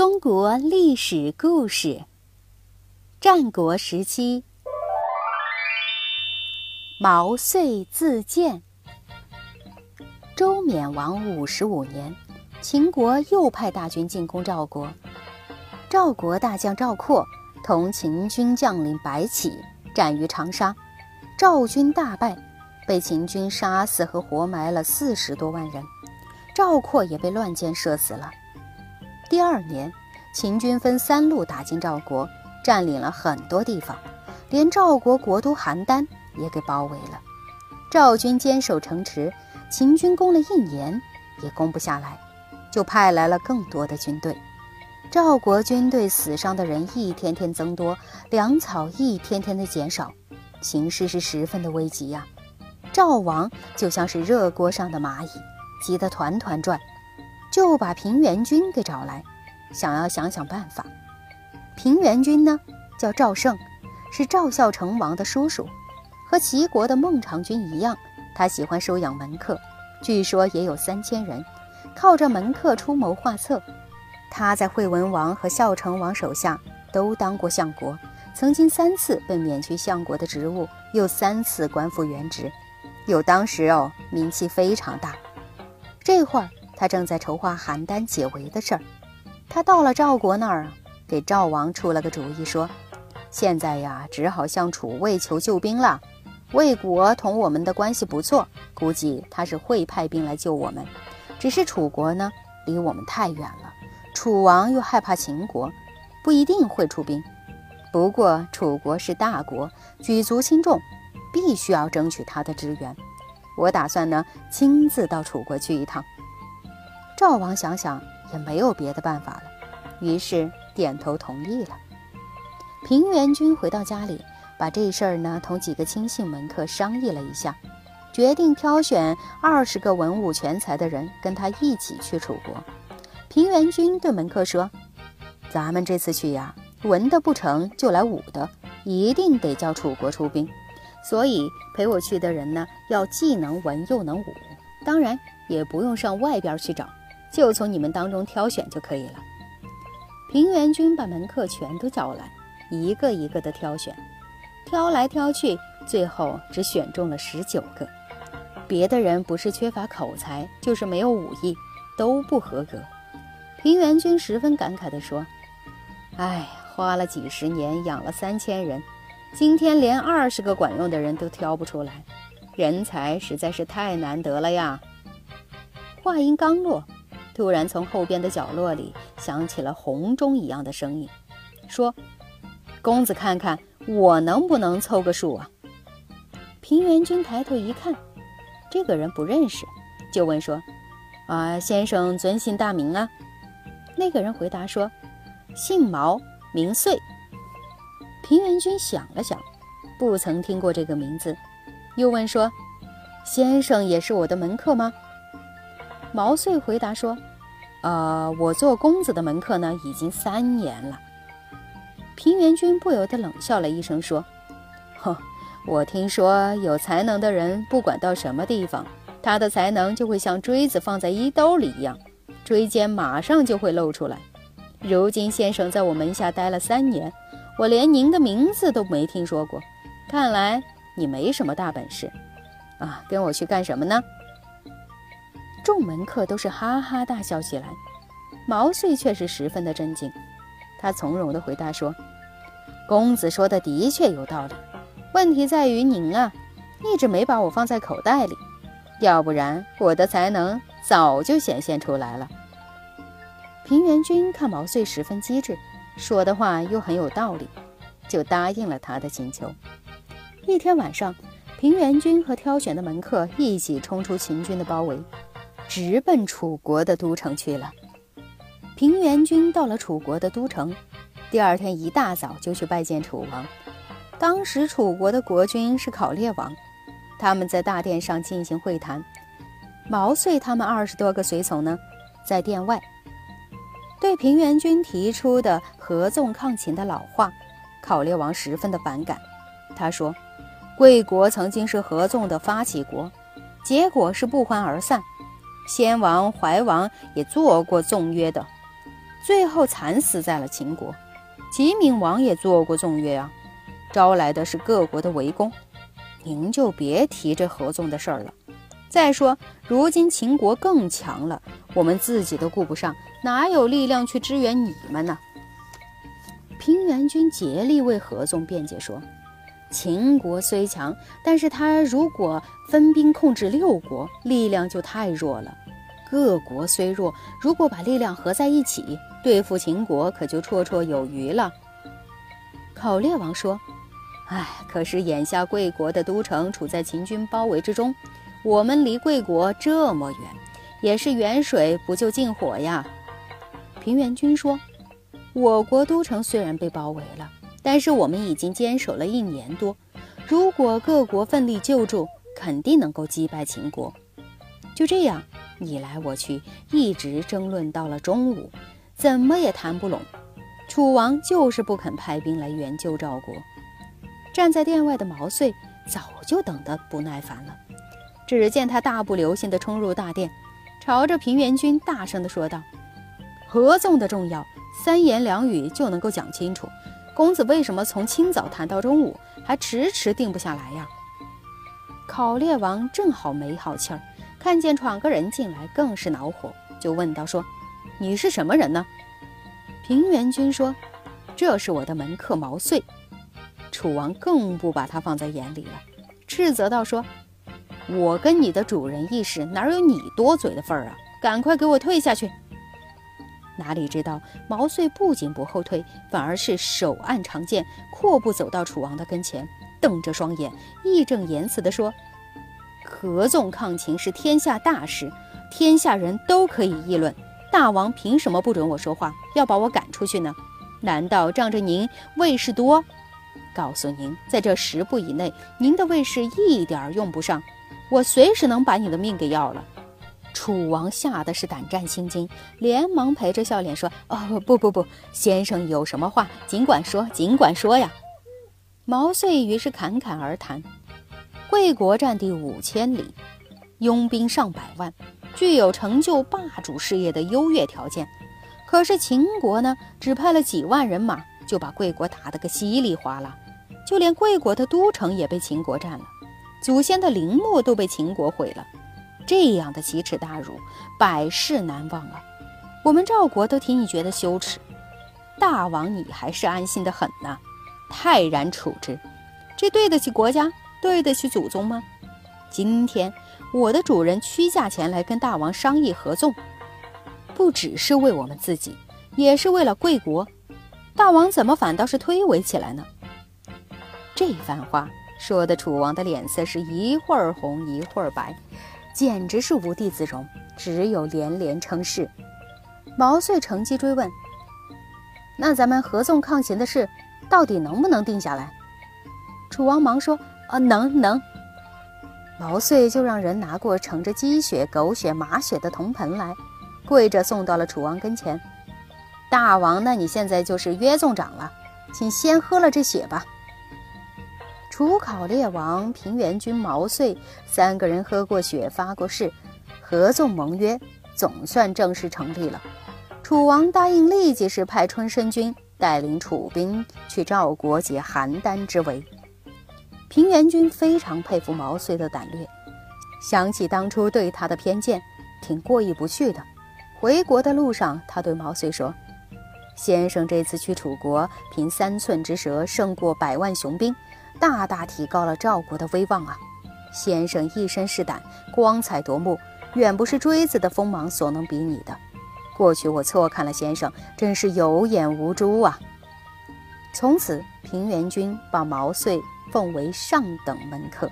中国历史故事：战国时期，毛遂自荐。周冕王五十五年，秦国又派大军进攻赵国。赵国大将赵括同秦军将领白起战于长沙，赵军大败，被秦军杀死和活埋了四十多万人。赵括也被乱箭射死了。第二年，秦军分三路打进赵国，占领了很多地方，连赵国国都邯郸也给包围了。赵军坚守城池，秦军攻了一年也攻不下来，就派来了更多的军队。赵国军队死伤的人一天天增多，粮草一天天的减少，形势是十分的危急呀。赵王就像是热锅上的蚂蚁，急得团团转。就把平原君给找来，想要想想办法。平原君呢，叫赵胜，是赵孝成王的叔叔，和齐国的孟尝君一样，他喜欢收养门客，据说也有三千人，靠着门客出谋划策。他在惠文王和孝成王手下都当过相国，曾经三次被免去相国的职务，又三次官复原职，有当时哦名气非常大。这会儿。他正在筹划邯郸解围的事儿，他到了赵国那儿，给赵王出了个主意，说：“现在呀，只好向楚魏求救兵了。魏国同我们的关系不错，估计他是会派兵来救我们。只是楚国呢，离我们太远了，楚王又害怕秦国，不一定会出兵。不过楚国是大国，举足轻重，必须要争取他的支援。我打算呢，亲自到楚国去一趟。”赵王想想也没有别的办法了，于是点头同意了。平原君回到家里，把这事儿呢同几个亲信门客商议了一下，决定挑选二十个文武全才的人跟他一起去楚国。平原君对门客说：“咱们这次去呀，文的不成就来武的，一定得叫楚国出兵。所以陪我去的人呢，要既能文又能武，当然也不用上外边去找。”就从你们当中挑选就可以了。平原君把门客全都叫来，一个一个的挑选，挑来挑去，最后只选中了十九个。别的人不是缺乏口才，就是没有武艺，都不合格。平原君十分感慨地说：“哎，花了几十年养了三千人，今天连二十个管用的人都挑不出来，人才实在是太难得了呀。”话音刚落。突然，从后边的角落里响起了红钟一样的声音，说：“公子，看看我能不能凑个数啊？”平原君抬头一看，这个人不认识，就问说：“啊，先生尊姓大名啊？”那个人回答说：“姓毛，名遂。”平原君想了想，不曾听过这个名字，又问说：“先生也是我的门客吗？”毛遂回答说：“呃，我做公子的门客呢，已经三年了。”平原君不由得冷笑了一声，说：“哼，我听说有才能的人，不管到什么地方，他的才能就会像锥子放在衣兜里一样，锥尖马上就会露出来。如今先生在我门下待了三年，我连您的名字都没听说过，看来你没什么大本事啊！跟我去干什么呢？”众门客都是哈哈大笑起来，毛遂却是十分的震惊。他从容地回答说：“公子说的的确有道理，问题在于您啊，一直没把我放在口袋里，要不然我的才能早就显现出来了。”平原君看毛遂十分机智，说的话又很有道理，就答应了他的请求。一天晚上，平原君和挑选的门客一起冲出秦军的包围。直奔楚国的都城去了。平原君到了楚国的都城，第二天一大早就去拜见楚王。当时楚国的国君是考烈王，他们在大殿上进行会谈。毛遂他们二十多个随从呢，在殿外对平原君提出的合纵抗秦的老话，考烈王十分的反感。他说：“贵国曾经是合纵的发起国，结果是不欢而散。”先王、怀王也做过纵约的，最后惨死在了秦国。齐闵王也做过纵约啊，招来的是各国的围攻。您就别提这合纵的事儿了。再说，如今秦国更强了，我们自己都顾不上，哪有力量去支援你们呢？平原君竭力为合纵辩解说：“秦国虽强，但是他如果分兵控制六国，力量就太弱了。各国虽弱，如果把力量合在一起，对付秦国可就绰绰有余了。”考烈王说：“哎，可是眼下贵国的都城处在秦军包围之中。”我们离贵国这么远，也是远水不救近火呀。平原君说：“我国都城虽然被包围了，但是我们已经坚守了一年多。如果各国奋力救助，肯定能够击败秦国。”就这样，你来我去，一直争论到了中午，怎么也谈不拢。楚王就是不肯派兵来援救赵国。站在殿外的毛遂早就等得不耐烦了。只见他大步流星地冲入大殿，朝着平原君大声地说道：“合纵的重要，三言两语就能够讲清楚。公子为什么从清早谈到中午，还迟迟定不下来呀？”考烈王正好没好气儿，看见闯个人进来，更是恼火，就问道：“说你是什么人呢？”平原君说：“这是我的门客毛遂。”楚王更不把他放在眼里了，斥责道：“说。”我跟你的主人议事，哪有你多嘴的份儿啊？赶快给我退下去！哪里知道毛遂不仅不后退，反而是手按长剑，阔步走到楚王的跟前，瞪着双眼，义正言辞地说：“合纵抗秦是天下大事，天下人都可以议论。大王凭什么不准我说话，要把我赶出去呢？难道仗着您卫士多？告诉您，在这十步以内，您的卫士一点用不上。”我随时能把你的命给要了。楚王吓得是胆战心惊，连忙陪着笑脸说：“哦，不不不，先生有什么话尽管说，尽管说呀。”毛遂于是侃侃而谈：贵国占地五千里，拥兵上百万，具有成就霸主事业的优越条件。可是秦国呢，只派了几万人马，就把贵国打得个稀里哗啦，就连贵国的都城也被秦国占了。祖先的陵墓都被秦国毁了，这样的奇耻大辱，百世难忘啊！我们赵国都替你觉得羞耻，大王你还是安心的很呢，泰然处之，这对得起国家，对得起祖宗吗？今天我的主人屈驾前来跟大王商议合纵，不只是为我们自己，也是为了贵国，大王怎么反倒是推诿起来呢？这番话。说的楚王的脸色是一会儿红一会儿白，简直是无地自容，只有连连称是。毛遂乘机追问：“那咱们合纵抗秦的事，到底能不能定下来？”楚王忙说：“啊，能能。”毛遂就让人拿过盛着鸡血、狗血、马血的铜盆来，跪着送到了楚王跟前。大王，那你现在就是约纵长了，请先喝了这血吧。楚考烈王、平原君毛遂三个人喝过血、发过誓，合纵盟约，总算正式成立了。楚王答应立即是派春申君带领楚兵去赵国解邯郸之围。平原君非常佩服毛遂的胆略，想起当初对他的偏见，挺过意不去的。回国的路上，他对毛遂说：“先生这次去楚国，凭三寸之舌胜过百万雄兵。”大大提高了赵国的威望啊！先生一身是胆，光彩夺目，远不是锥子的锋芒所能比拟的。过去我错看了先生，真是有眼无珠啊！从此，平原君把毛遂奉为上等门客。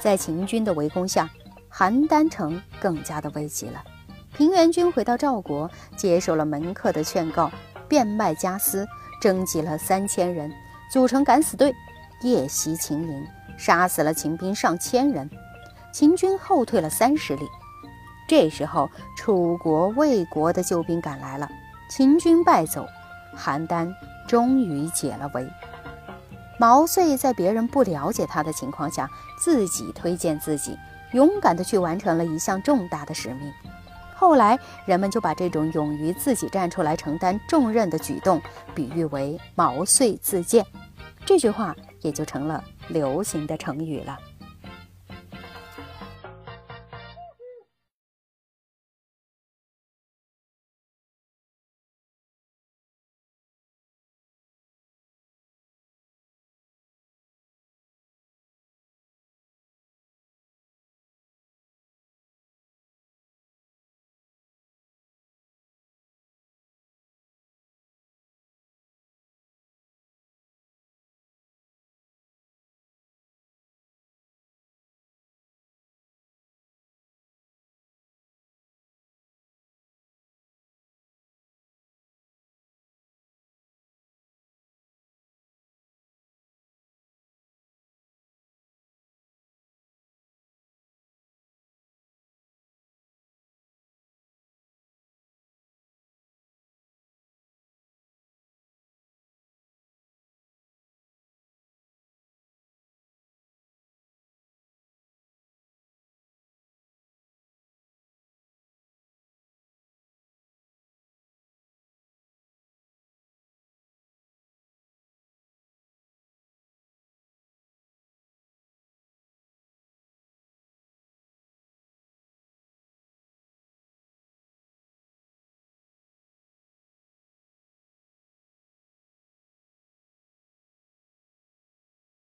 在秦军的围攻下，邯郸城更加的危急了。平原君回到赵国，接受了门客的劝告，变卖家私，征集了三千人。组成敢死队夜袭秦营杀死了秦兵上千人秦军后退了三十里。这时候楚国魏国的救兵赶来了秦军败走邯郸终于解了围。毛遂在别人不了解他的情况下自己推荐自己勇敢地去完成了一项重大的使命。后来人们就把这种勇于自己站出来承担重任的举动比喻为毛遂自荐。这句话也就成了流行的成语了。